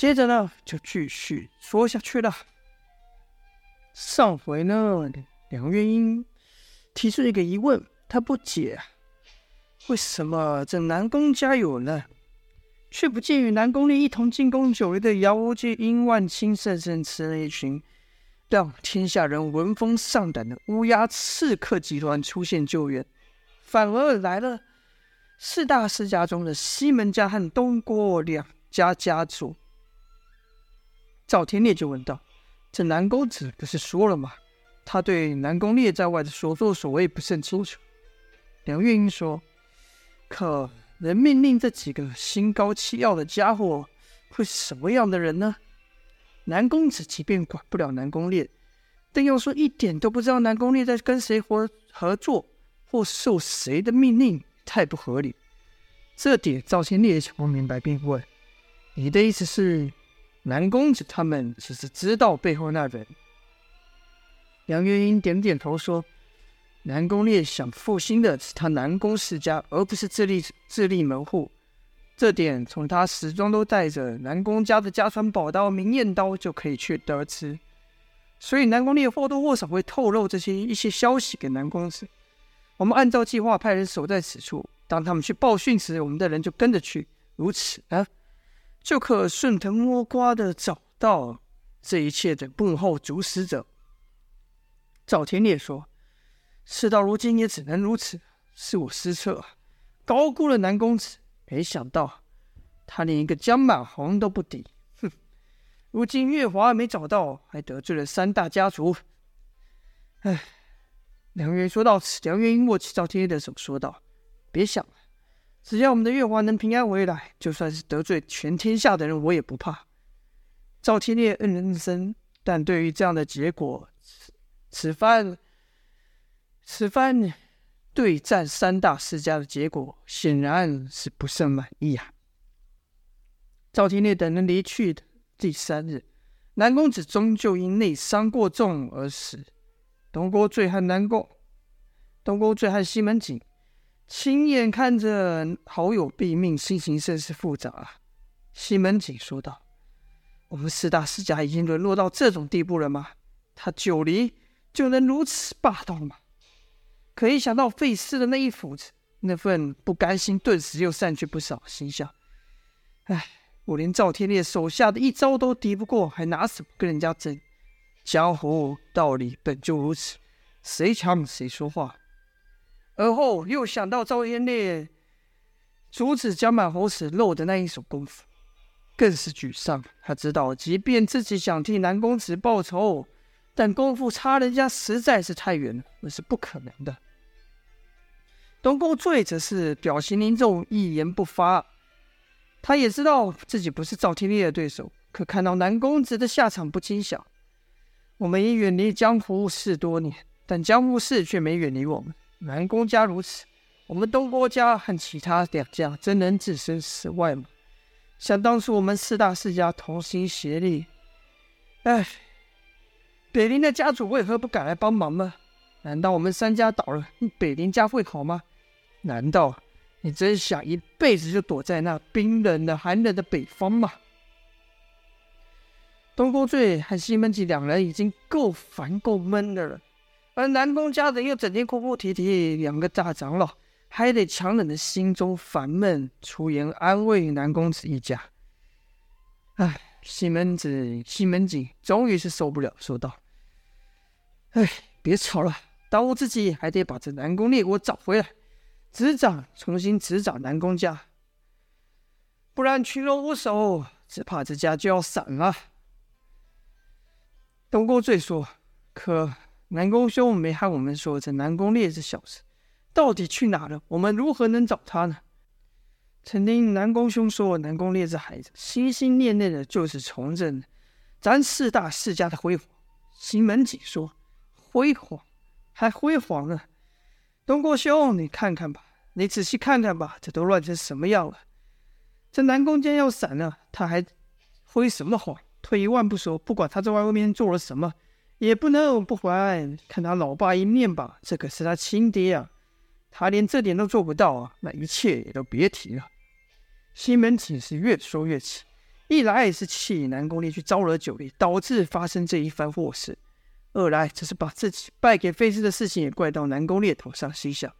接着呢，就继续说下去了。上回呢，梁月英提出一个疑问，他不解，为什么这南宫家有难，却不见与南宫烈一同进宫久违的姚无忌、殷万清、甚至那一群让天下人闻风丧胆的乌鸦刺客集团出现救援，反而来了四大世家中的西门家和东郭两家家族。赵天烈就问道：“这南公子不是说了吗？他对南宫烈在外的所作所为不甚清楚。”梁月英说：“可能命令这几个心高气傲的家伙会是什么样的人呢？南公子即便管不了南宫烈，但要说一点都不知道南宫烈在跟谁合合作或受谁的命令，太不合理。这点赵天烈也想不明白，便问：‘你的意思是？’”南公子他们只是知道背后那人。梁月英点点头说：“南宫烈想复兴的是他南宫世家，而不是自立自立门户。这点从他始终都带着南宫家的家传宝刀明艳刀就可以去得知。所以南宫烈或多或少会透露这些一些消息给南公子。我们按照计划派人守在此处，当他们去报讯时，我们的人就跟着去。如此啊。”就可顺藤摸瓜的找到这一切的幕后主使者。赵天烈说：“事到如今也只能如此，是我失策，高估了南公子。没想到他连一个江满红都不敌，哼！如今月华没找到，还得罪了三大家族。唉。”梁月说到此，梁月英握起赵天烈的手说道：“别想了。”只要我们的月华能平安回来，就算是得罪全天下的人，我也不怕。赵天烈嗯了嗯声，但对于这样的结果，此番此番对战三大世家的结果，显然是不甚满意啊。赵天烈等人离去的第三日，南公子终究因内伤过重而死。东郭醉和南宫，东郭醉和西门景。亲眼看着好友毙命，心情甚是复杂。西门景说道：“我们四大世家已经沦落到这种地步了吗？他九黎就能如此霸道吗？”可一想到费氏的那一斧子，那份不甘心顿时又散去不少，心想：“哎，我连赵天烈手下的一招都敌不过，还拿什么跟人家争？江湖道理本就如此，谁强谁说话。”而后又想到赵天烈阻止江满红死漏的那一手功夫，更是沮丧。他知道，即便自己想替南公子报仇，但功夫差人家实在是太远了，那是不可能的。东宫醉则是表情凝重，一言不发。他也知道自己不是赵天烈的对手，可看到南公子的下场，不禁想：我们已远离江湖事多年，但江湖事却没远离我们。南宫家如此，我们东郭家和其他两家真能置身事外吗？想当初我们四大世家同心协力，哎，北林的家主为何不敢来帮忙吗？难道我们三家倒了，北林家会好吗？难道你真想一辈子就躲在那冰冷的、寒冷的北方吗？东郭醉和西门庆两人已经够烦够闷的了。而南宫家人又整天哭哭啼啼，两个大长老还得强忍着心中烦闷，出言安慰南公子一家。唉，西门子、西门景终于是受不了，说道：“唉，别吵了，当务之急还得把这南宫烈给我找回来，执掌重新执掌南宫家，不然群龙无首，只怕这家就要散了。”东郭醉说：“可。”南宫兄没和我们说，这南宫烈这小子到底去哪了？我们如何能找他呢？曾听南宫兄说，南宫烈这孩子心心念念的就是重振咱四大世家的辉煌。西门庆说：“辉煌，还辉煌呢？”东郭兄，你看看吧，你仔细看看吧，这都乱成什么样了？这南宫家要散了，他还辉什么煌？退一万步说，不管他在外面做了什么。也不能不还看他老爸一面吧？这可是他亲爹啊！他连这点都做不到啊，那一切也都别提了。西门庆是越说越气，一来是气南宫烈去招惹九烈，导致发生这一番祸事；二来则是把自己败给飞狮的事情也怪到南宫烈头上，心想：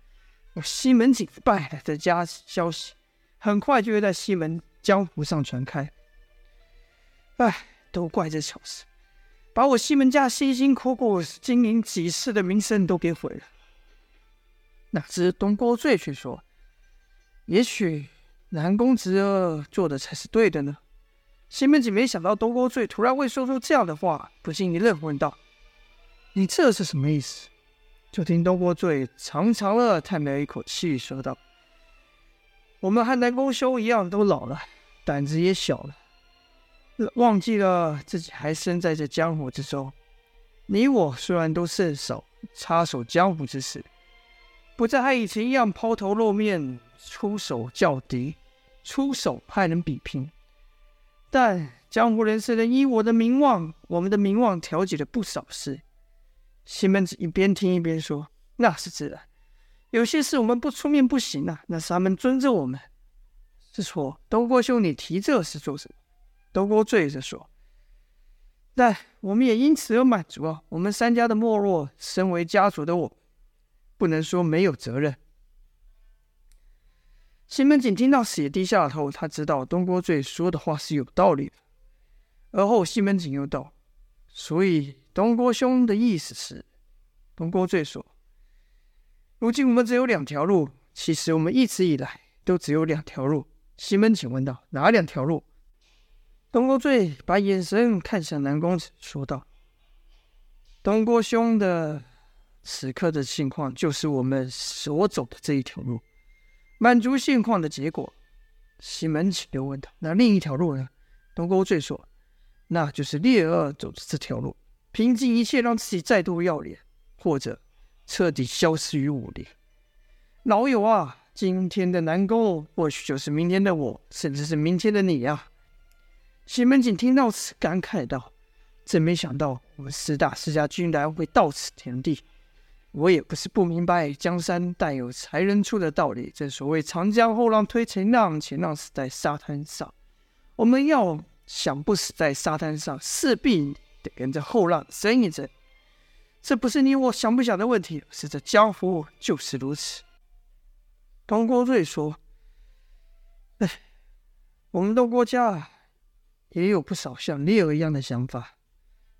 我西门庆败了的家消息，很快就会在西门江湖上传开。哎，都怪这小事，把我西门家辛辛苦苦经营几世的名声都给毁了。哪知东郭醉却说：“也许南公子做的才是对的呢。”西门子没想到东郭醉突然会说出这样的话，不禁一愣，问道：“你这是什么意思？”就听东郭醉长长的叹了一口气，说道：“我们和南宫兄一样，都老了，胆子也小了。”忘记了自己还身在这江湖之中。你我虽然都甚少插手江湖之事，不再和以前一样抛头露面、出手叫敌、出手派人比拼，但江湖人士能以我的名望，我们的名望调解了不少事。西门子一边听一边说：“那是自然，有些事我们不出面不行啊，那是他们尊重我们。是错，东郭兄，你提这事做什么？”东郭醉着说：“但我们也因此而满足啊！我们三家的没落，身为家族的我，不能说没有责任。”西门庆听到此，也低下头。他知道东郭醉说的话是有道理的。而后，西门庆又道：“所以，东郭兄的意思是？”东郭醉说：“如今我们只有两条路。其实我们一直以来都只有两条路。”西门庆问道：“哪两条路？”东郭醉把眼神看向南公子，说道：“东郭兄的此刻的情况，就是我们所走的这一条路，满足现况的结果。”西门庆又问道：“那另一条路呢？”东郭醉说：“那就是烈儿走的这条路，拼尽一切让自己再度要脸，或者彻底消失于武林。老友啊，今天的南宫，或许就是明天的我，甚至是明天的你呀。”西门庆听到此，感慨道：“真没想到，我们四大世家居然会到此田地。我也不是不明白，江山代有才人出的道理。正所谓‘长江后浪推前浪，前浪死在沙滩上’。我们要想不死在沙滩上，势必得跟着后浪争一争。这不是你我想不想的问题，是这江湖就是如此。”东郭瑞说：“哎，我们东郭家。”也有不少像烈儿一样的想法。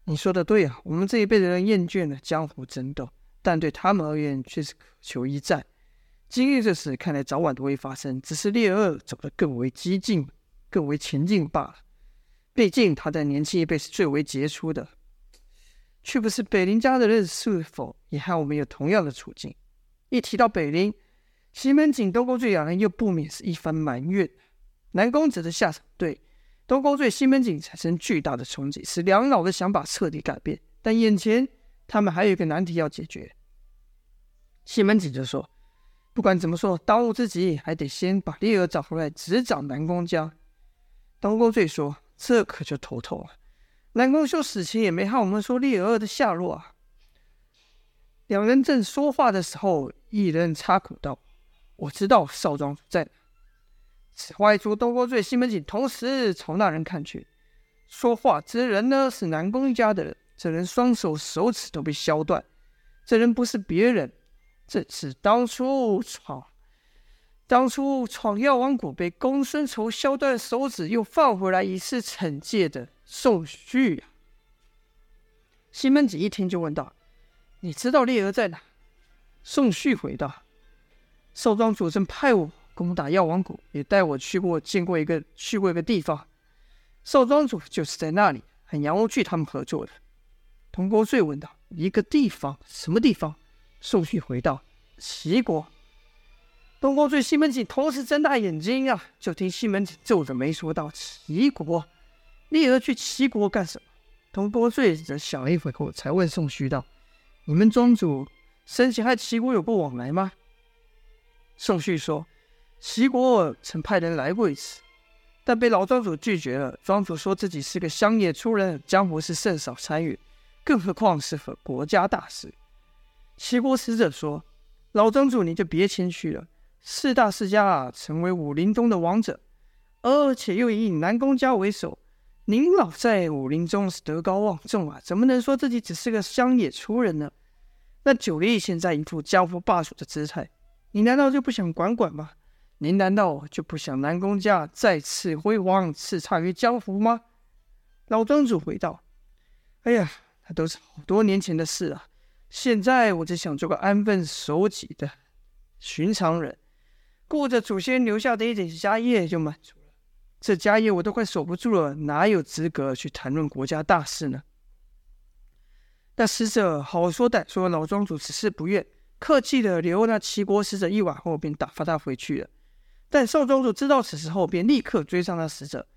你说的对啊，我们这一辈的人厌倦了江湖争斗，但对他们而言却是渴求一战。今日这事看来早晚都会发生，只是烈儿走得更为激进、更为前进罢了。毕竟他在年轻一辈是最为杰出的，却不是北林家的人是否也和我们有同样的处境？一提到北林，西门景、东郭醉两人又不免是一番埋怨。南公子的下场，东宫醉、西门庆产生巨大的冲击，使两老的想法彻底改变。但眼前他们还有一个难题要解决。西门庆就说：“不管怎么说，当务之急还得先把烈儿找回来，执掌南宫家。”东宫醉说：“这可就头痛了。南宫秀死前也没和我们说烈儿的下落啊。”两人正说话的时候，一人插口道：“我知道少庄在。”此话一出，东郭醉、西门庆同时朝那人看去。说话之人呢，是南宫家的人。这人双手手指都被削断。这人不是别人，正是当初闯、当初闯药王谷被公孙仇削断手指，又放回来一次惩戒的宋旭呀、西门庆一听就问道：“你知道烈儿在哪？”宋旭回道：“少庄主正派我。”攻打药王谷，也带我去过见过一个去过一个地方，少庄主就是在那里和杨无惧他们合作的。东郭醉问道：“一个地方？什么地方？”宋旭回道：“齐国。”东郭醉、西门庆同时睁大眼睛啊！就听西门庆皱着眉说道：“齐国，烈儿去齐国干什么？”东郭醉则想了一会后，才问宋旭道：“你们庄主生前和齐国有过往来吗？”宋旭说。齐国曾派人来过一次，但被老庄主拒绝了。庄主说自己是个乡野出人，江湖事甚少参与，更何况是和国家大事。齐国使者说：“老庄主你就别谦虚了，四大世家啊，成为武林中的王者，而且又以南宫家为首，您老在武林中是德高望重啊，怎么能说自己只是个乡野粗人呢？那九黎现在一副江湖霸主的姿态，你难道就不想管管吗？您难道就不想南宫家再次辉煌叱咤于江湖吗？老庄主回道：“哎呀，那都是好多年前的事了。现在我只想做个安分守己的寻常人，顾着祖先留下的一点家业就满足了。这家业我都快守不住了，哪有资格去谈论国家大事呢？”那使者好说歹说，老庄主只是不愿，客气的留那齐国使者一晚后，便打发他回去了。但少庄主知道此事后，便立刻追上那使者，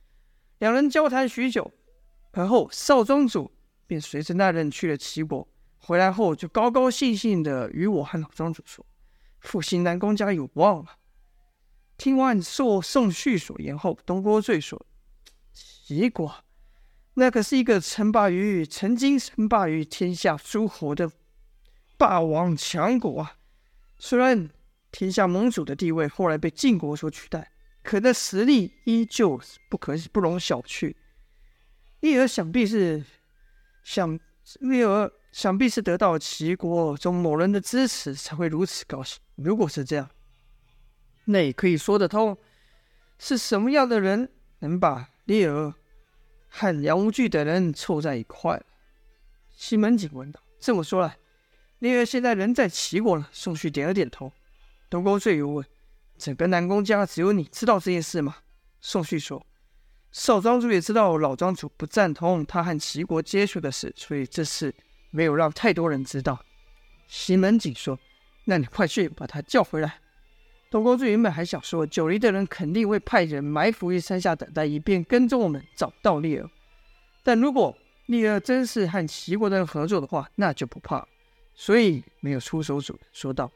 两人交谈许久，而后少庄主便随着那人去了齐国。回来后，就高高兴兴的与我和老庄主说：“复兴南宫家有望了。”听完受宋旭所言后，东郭醉说：“齐国，那可是一个称霸于曾经称霸于天下诸侯的霸王强国啊！虽然……”天下盟主的地位后来被晋国所取代，可那实力依旧不可不容小觑。烈儿想必是想烈儿想必是得到齐国中某人的支持，才会如此高兴。如果是这样，那也可以说得通。是什么样的人能把烈儿和杨无惧等人凑在一块？西门景问道：“这么说来，烈儿现在人在齐国了。”宋旭点了点头。东郭醉又问：“整个南宫家只有你知道这件事吗？”宋旭说：“少庄主也知道老庄主不赞同他和齐国接触的事，所以这事没有让太多人知道。”西门景说：“那你快去把他叫回来。”东郭醉原本还想说九黎的人肯定会派人埋伏于山下等待，以便跟踪我们找到烈儿。但如果烈儿真是和齐国的人合作的话，那就不怕，所以没有出手阻拦，说道。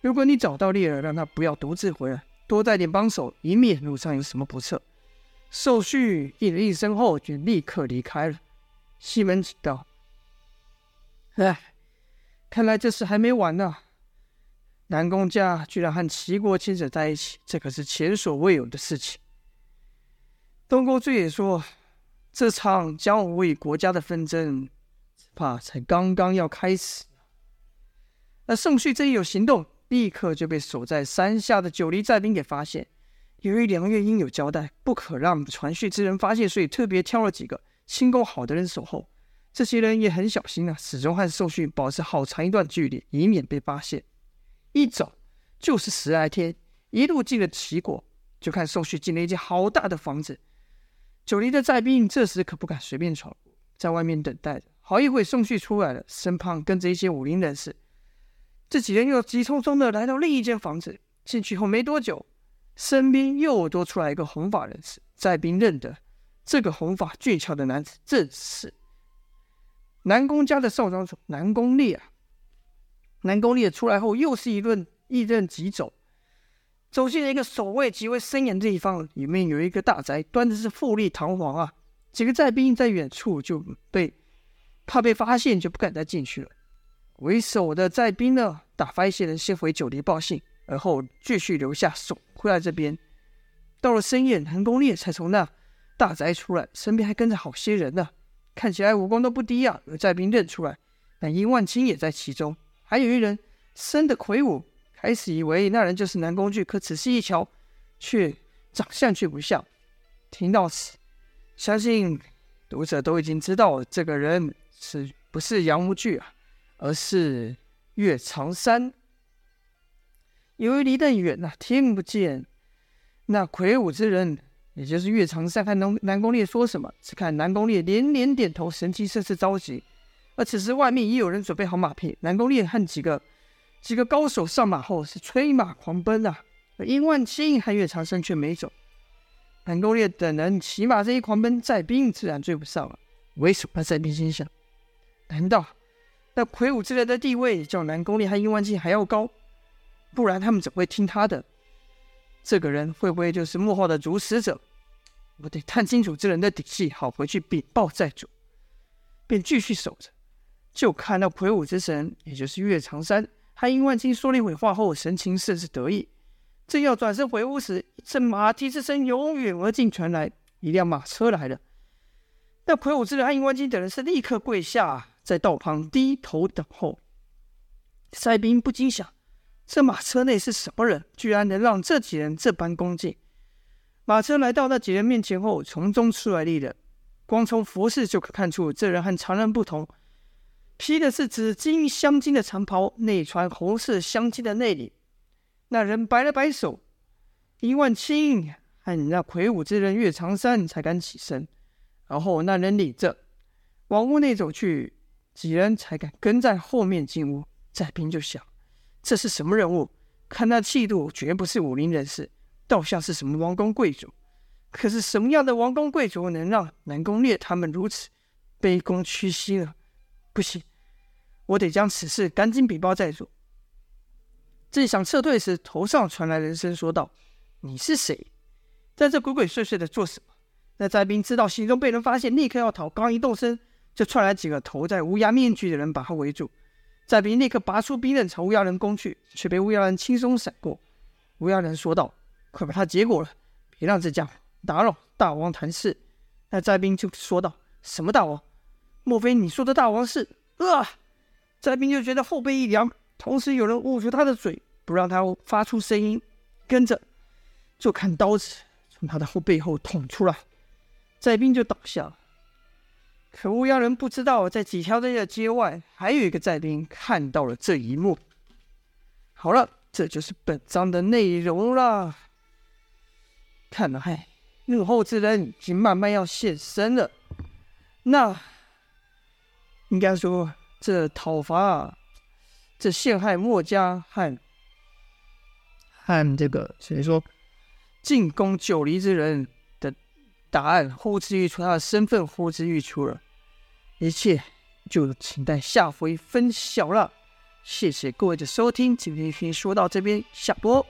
如果你找到猎儿，让他不要独自回来，多带点帮手，以免路上有什么不测。寿旭应了一声后，就立刻离开了。西门子道：“哎，看来这事还没完呢。南宫家居然和齐国牵扯在一起，这可是前所未有的事情。”东郭醉也说：“这场江湖与国家的纷争，只怕才刚刚要开始。”那寿旭这一有行动。立刻就被守在山下的九黎寨兵给发现。由于梁月英有交代，不可让传讯之人发现，所以特别挑了几个轻功好的人守候。这些人也很小心啊，始终和寿旭保持好长一段距离，以免被发现。一走就是十来天，一路进了齐国，就看寿旭进了一间好大的房子。九黎的寨兵这时可不敢随便闯入，在外面等待着。好一会，宋旭出来了，身旁跟着一些武林人士。这几人又急匆匆的来到另一间房子，进去后没多久，身边又多出来一个红发人士。寨兵认得这个红发俊俏的男子，正是南宫家的少庄主南宫烈啊。南宫烈出来后，又是一顿一阵疾走，走进了一个守卫极为森严的地方，里面有一个大宅，端的是富丽堂皇啊。几个寨兵在远处就被怕被发现，就不敢再进去了。为首的寨兵呢，打发一些人先回九黎报信，而后继续留下守护在这边。到了深夜，南宫烈才从那大宅出来，身边还跟着好些人呢，看起来武功都不低啊。有寨兵认出来，但殷万青也在其中，还有一人生的魁梧，开始以为那人就是南宫惧，可仔细一瞧，却长相却不像。听到此，相信读者都已经知道这个人是不是杨无惧啊？而是岳长山，由于离得远呐，听不见那魁梧之人，也就是岳长山和南南宫烈说什么。只看南宫烈连连点头，神情甚是着急。而此时外面已有人准备好马匹，南宫烈和几个几个高手上马后是催马狂奔啊。而殷万青和岳长山却没走。南宫烈等人骑马这一狂奔，寨兵自然追不上了。为什么寨兵心想？难道？那魁梧之人的地位较南宫烈和殷万金还要高，不然他们怎会听他的？这个人会不会就是幕后的主使者？我得探清楚这人的底细，好回去禀报寨主。便继续守着，就看到魁梧之神，也就是岳长山和殷万金说了一会话后，神情甚是得意。正要转身回屋时，一阵马蹄之声由远而近传来，一辆马车来了。那魁梧之人和殷万金等人是立刻跪下，在道旁低头等候。塞宾不禁想：这马车内是什么人，居然能让这几人这般恭敬？马车来到那几人面前后，从中出来一人，光从服饰就可看出这人和常人不同，披的是紫金镶金的长袍，内穿红色镶金的内里。那人摆了摆手，殷万青和那魁梧之人岳长山才敢起身。然后那人领着往屋内走去，几人才敢跟在后面进屋。载兵就想：这是什么人物？看那气度，绝不是武林人士，倒像是什么王公贵族。可是什么样的王公贵族能让南宫烈他们如此卑躬屈膝呢？不行，我得将此事赶紧禀报寨主。正想撤退时，头上传来人声说道：“你是谁？在这鬼鬼祟祟的做什么？”那载兵知道行踪被人发现，立刻要逃，刚一动身，就窜来几个头戴乌鸦面具的人把他围住。载兵立刻拔出兵刃朝乌鸦人攻去，却被乌鸦人轻松闪过。乌鸦人说道：“快把他结果了，别让这家伙打扰大王谈事。”那灾兵就说道：“什么大王？莫非你说的大王是……”啊！灾兵就觉得后背一凉。同时，有人捂住他的嘴，不让他发出声音。跟着，就看刀子从他的后背后捅出来，灾兵就倒下了。可乌鸦人不知道，在几条街的街外，还有一个寨兵看到了这一幕。好了，这就是本章的内容了。看来，幕后之人已经慢慢要现身了。那应该说，这讨伐啊。这陷害墨家和和这个所以说进攻九黎之人答案呼之欲出，他的身份呼之欲出了，一切就请待下回分晓了。谢谢各位的收听，今天先说到这边，下播。